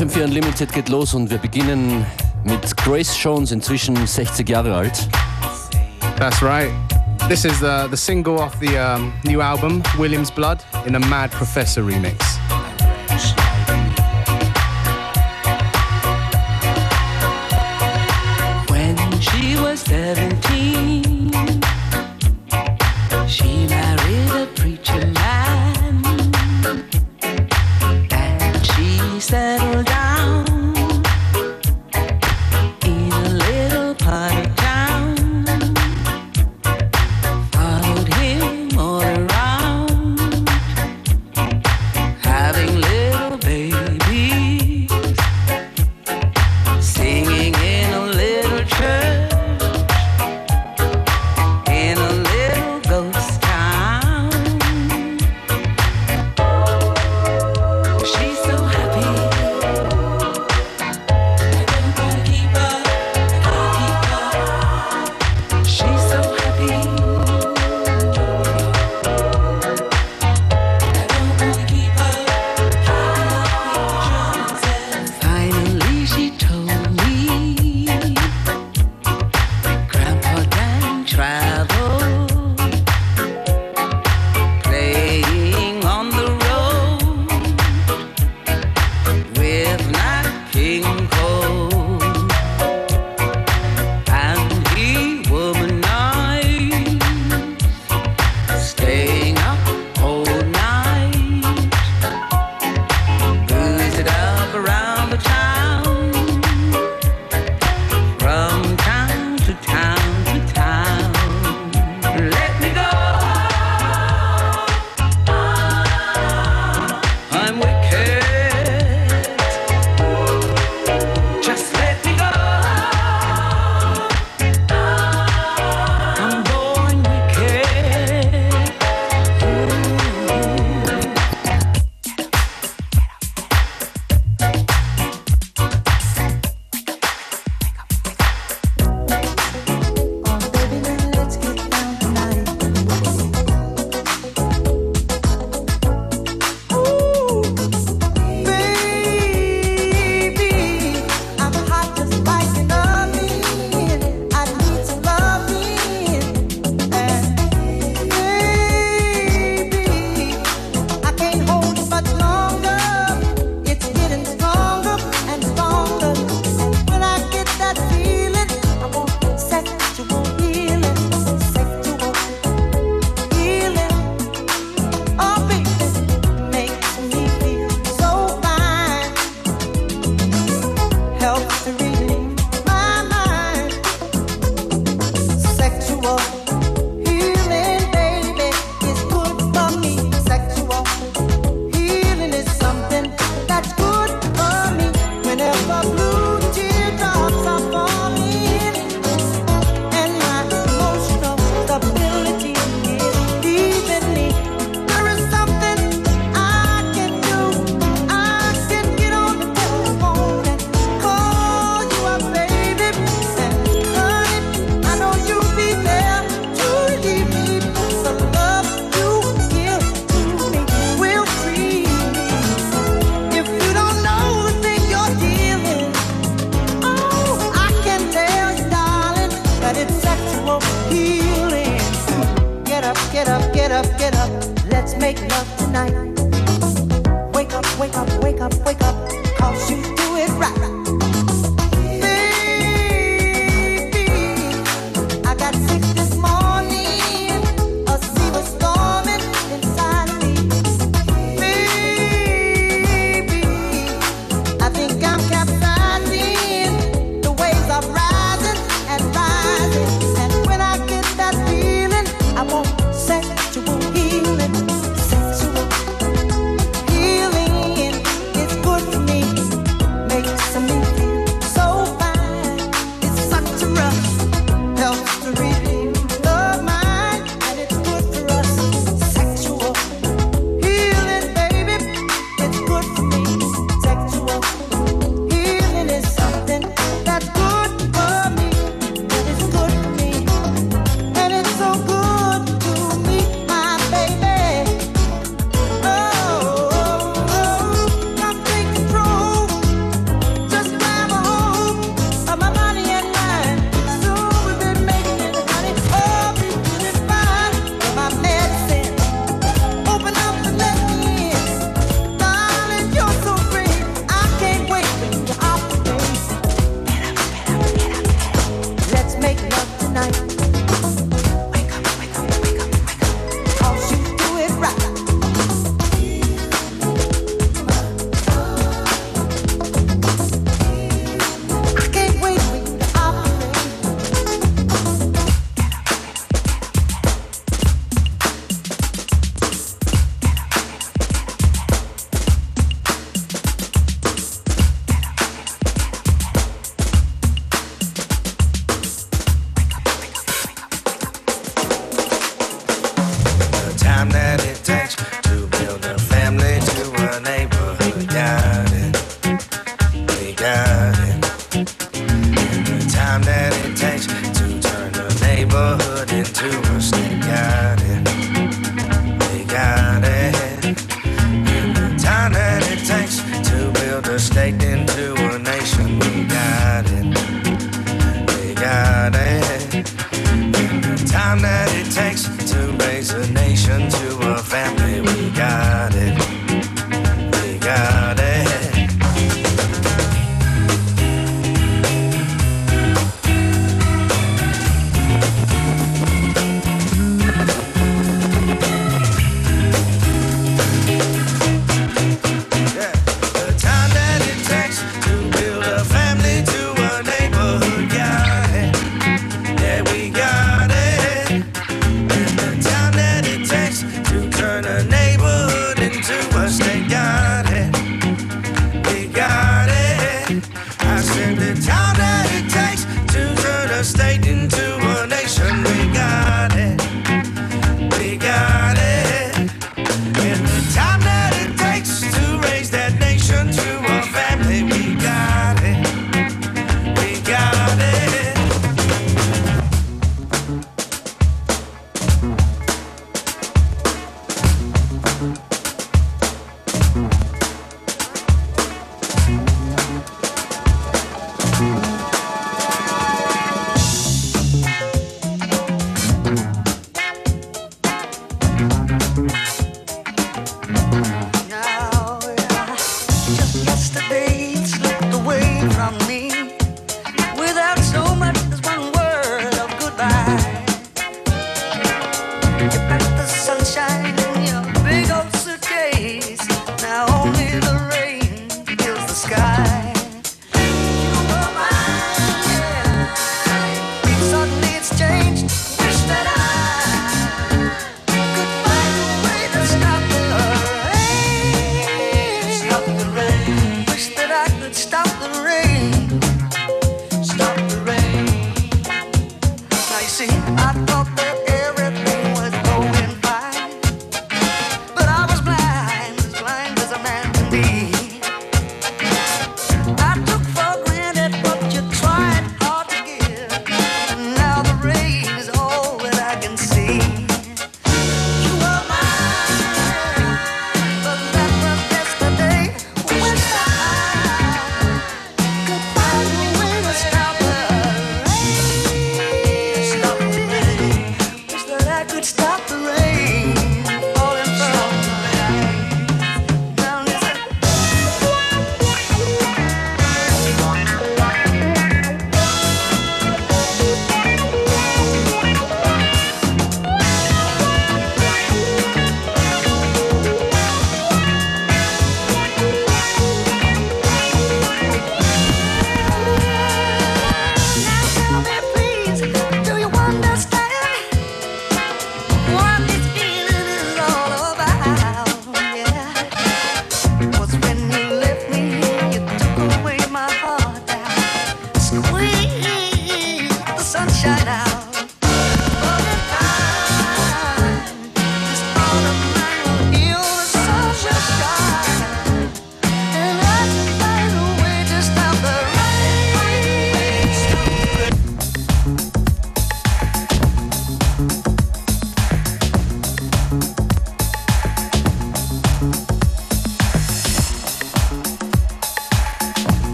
FM4 Unlimited geht los und wir beginnen mit Grace Jones, inzwischen 60 Jahre alt. That's right. This is the, the single off the um, new album, William's Blood, in a Mad Professor remix. And the all that it takes to turn a state into a nation. We got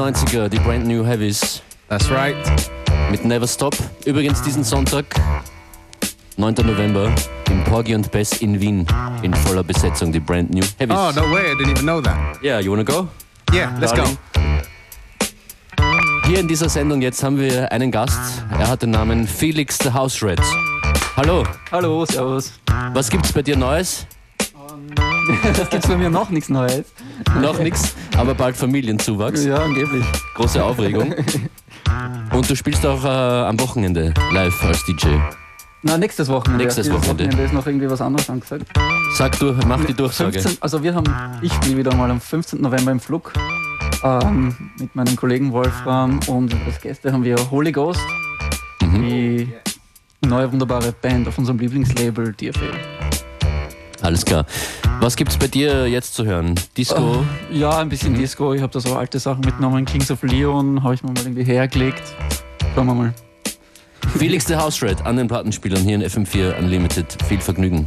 90er, die Brand New Heavies That's right. mit Never Stop. Übrigens diesen Sonntag, 9. November, im Porgy und Bess in Wien in voller Besetzung, die Brand New Heavies. Oh, no way. I didn't even know that. Yeah, you wanna go? Yeah, let's go. Darling. Hier in dieser Sendung jetzt haben wir einen Gast. Er hat den Namen Felix the House Rat. Hallo, Hallo, servus. was gibt's bei dir Neues? Das gibt's bei mir noch nichts Neues. Noch nichts, aber bald Familienzuwachs. Ja, angeblich. Große Aufregung. Und du spielst auch äh, am Wochenende live als DJ. Na, nächstes Wochenende. Nächstes Dieses Wochenende. ist noch irgendwie was anderes angesagt. Sag du, mach die Durchsage. 15, also wir haben, ich spiele wieder mal am 15. November im Flug ähm, mit meinem Kollegen Wolfram und als Gäste haben wir Holy Ghost, Mhm. die neue wunderbare Band auf unserem Lieblingslabel DFL. Alles klar. Was gibt's bei dir jetzt zu hören? Disco? Ja, ein bisschen Disco. Ich habe da so alte Sachen mitgenommen. Kings of Leon habe ich mir mal irgendwie hergelegt. Schauen wir mal. Felix the House Rat an den Plattenspielern hier in FM4 Unlimited. Viel Vergnügen.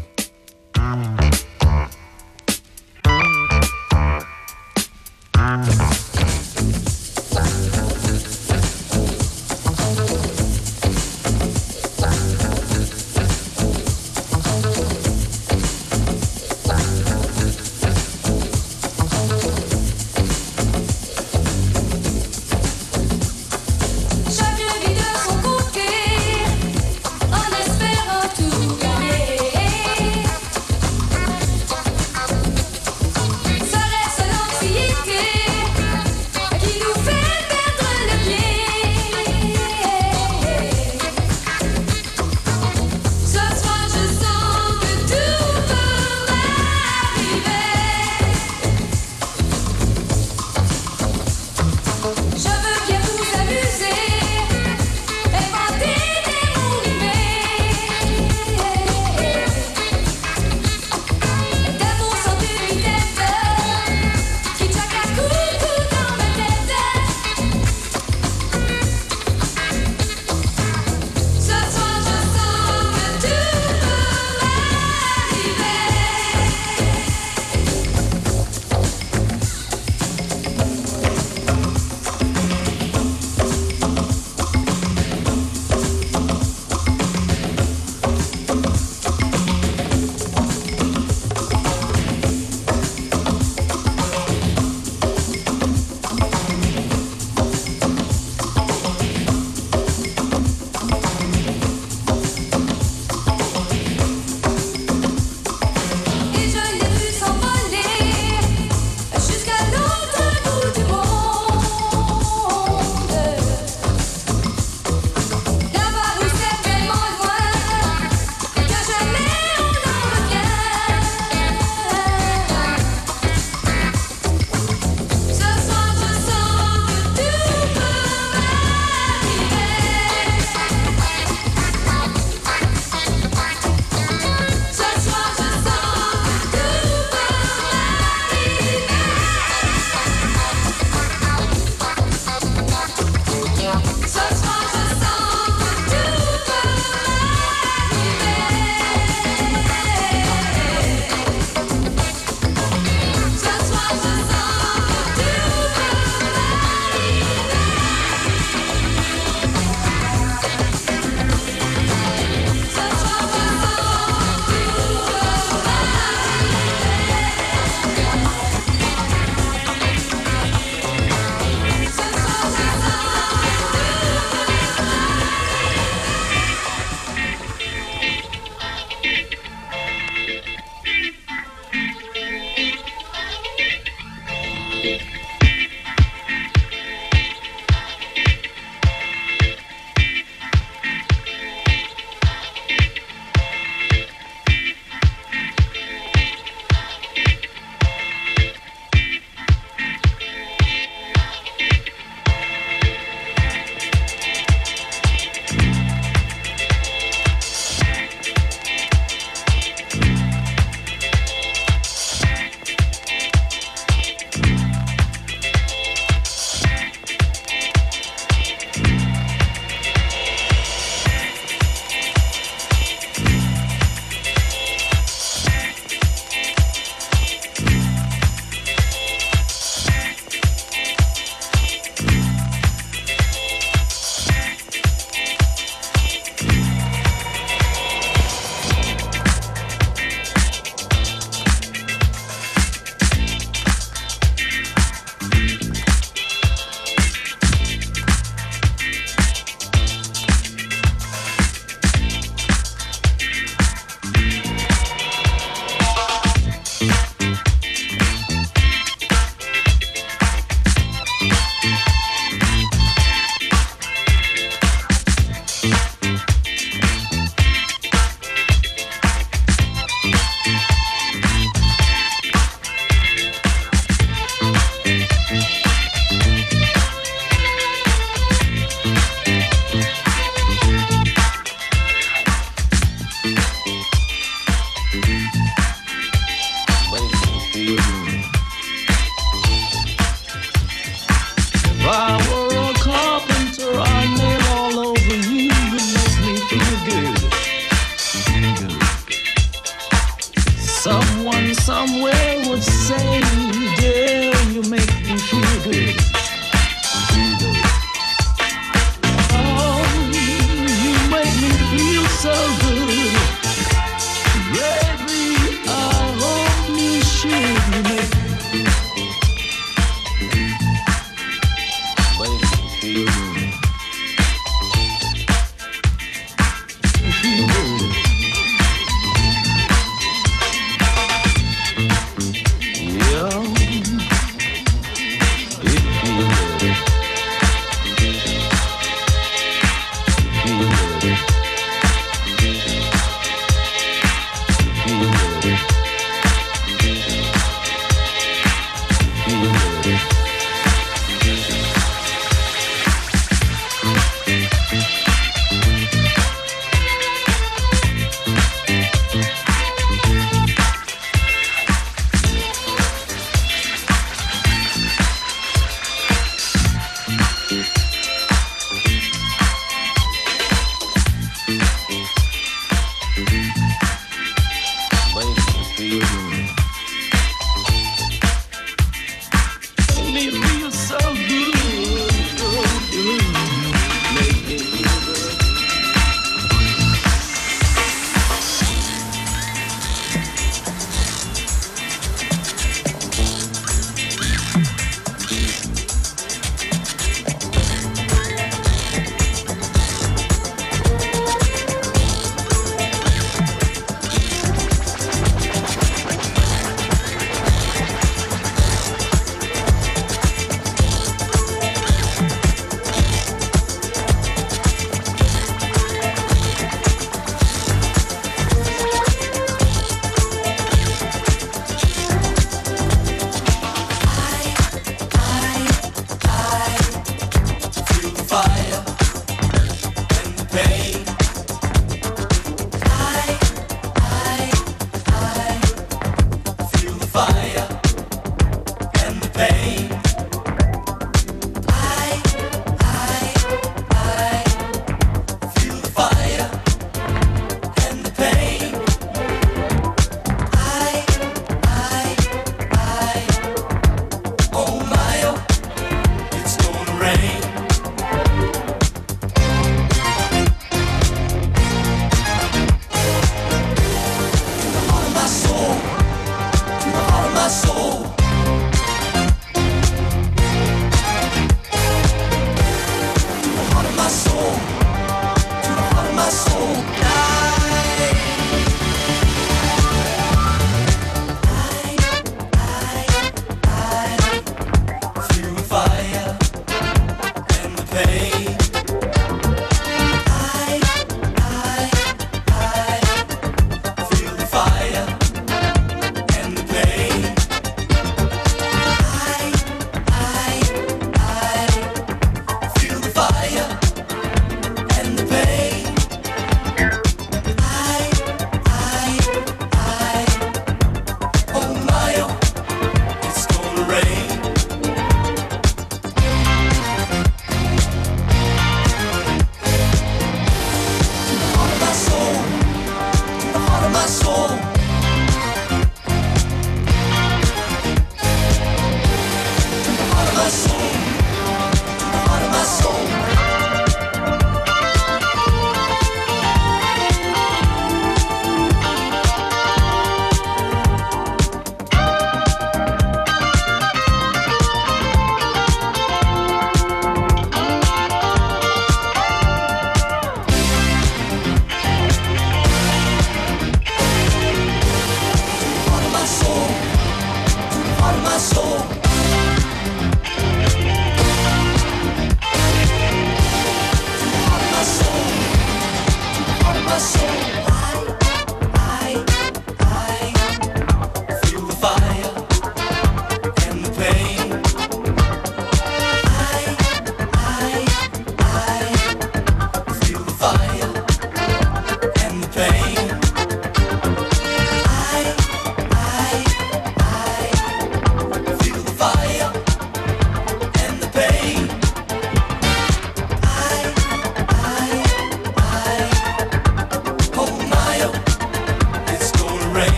alma solta.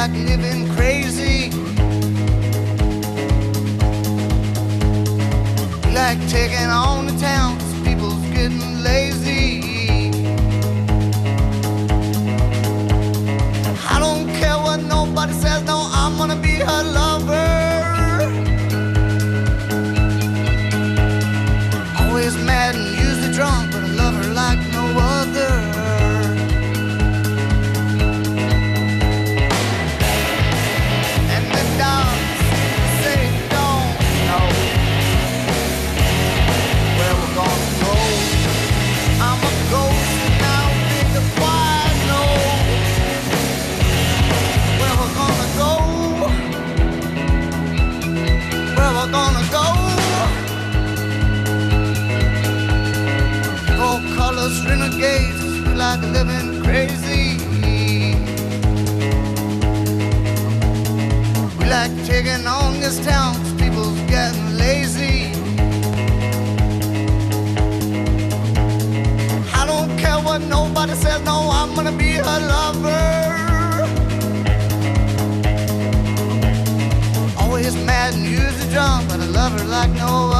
like living crazy. Like taking on this town's people's getting lazy. I don't care what nobody says, no, I'm gonna be her lover. Always mad and but I love her like no one.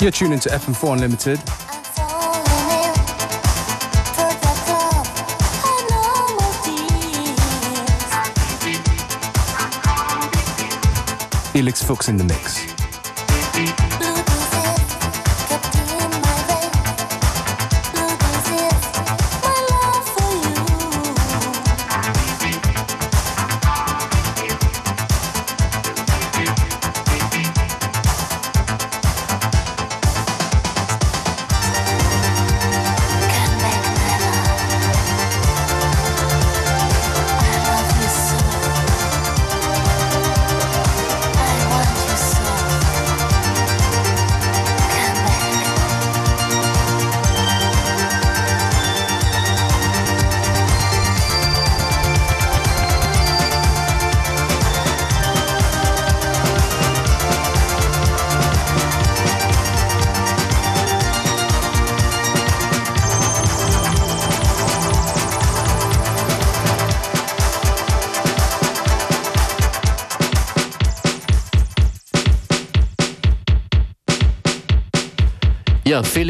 You're tuning to FM4 Unlimited. Felix Fuchs in the mix.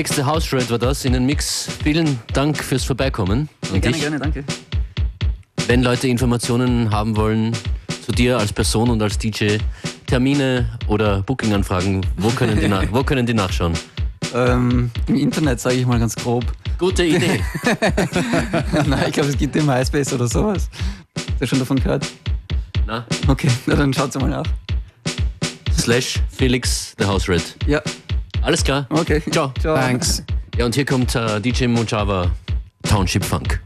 Ja, Felix the House Red war das in den Mix. Vielen Dank fürs Vorbeikommen. Und gerne, ich, gerne, danke. wenn Leute Informationen haben wollen zu dir als Person und als DJ, Termine oder Booking-Anfragen, wo können die, wo können die nachschauen? Ähm, Im Internet sage ich mal ganz grob. Gute Idee. Nein, ich glaube, es gibt den MySpace oder sowas. Hast du schon davon gehört? Na, Okay, na dann schaut's mal nach. slash Felix the House Red. Ja, Alles klar. okay. Ciao. Ciao. Thanks. Ja, und hier kommt äh, DJ Mojava Township Funk.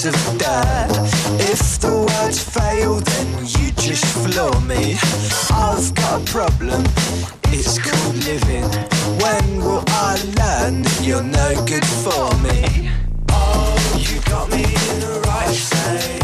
Piece of dirt. If the words fail, then you just floor me. I've got a problem, it's called living. When will I learn that you're no good for me? Oh, you got me in the right state.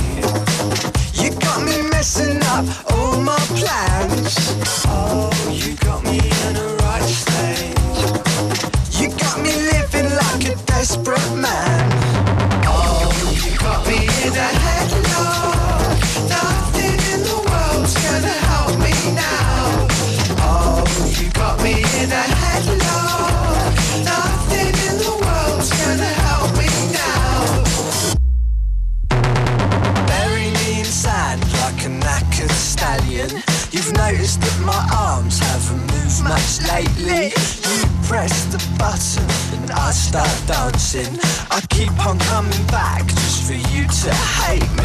I keep on coming back just for you to hate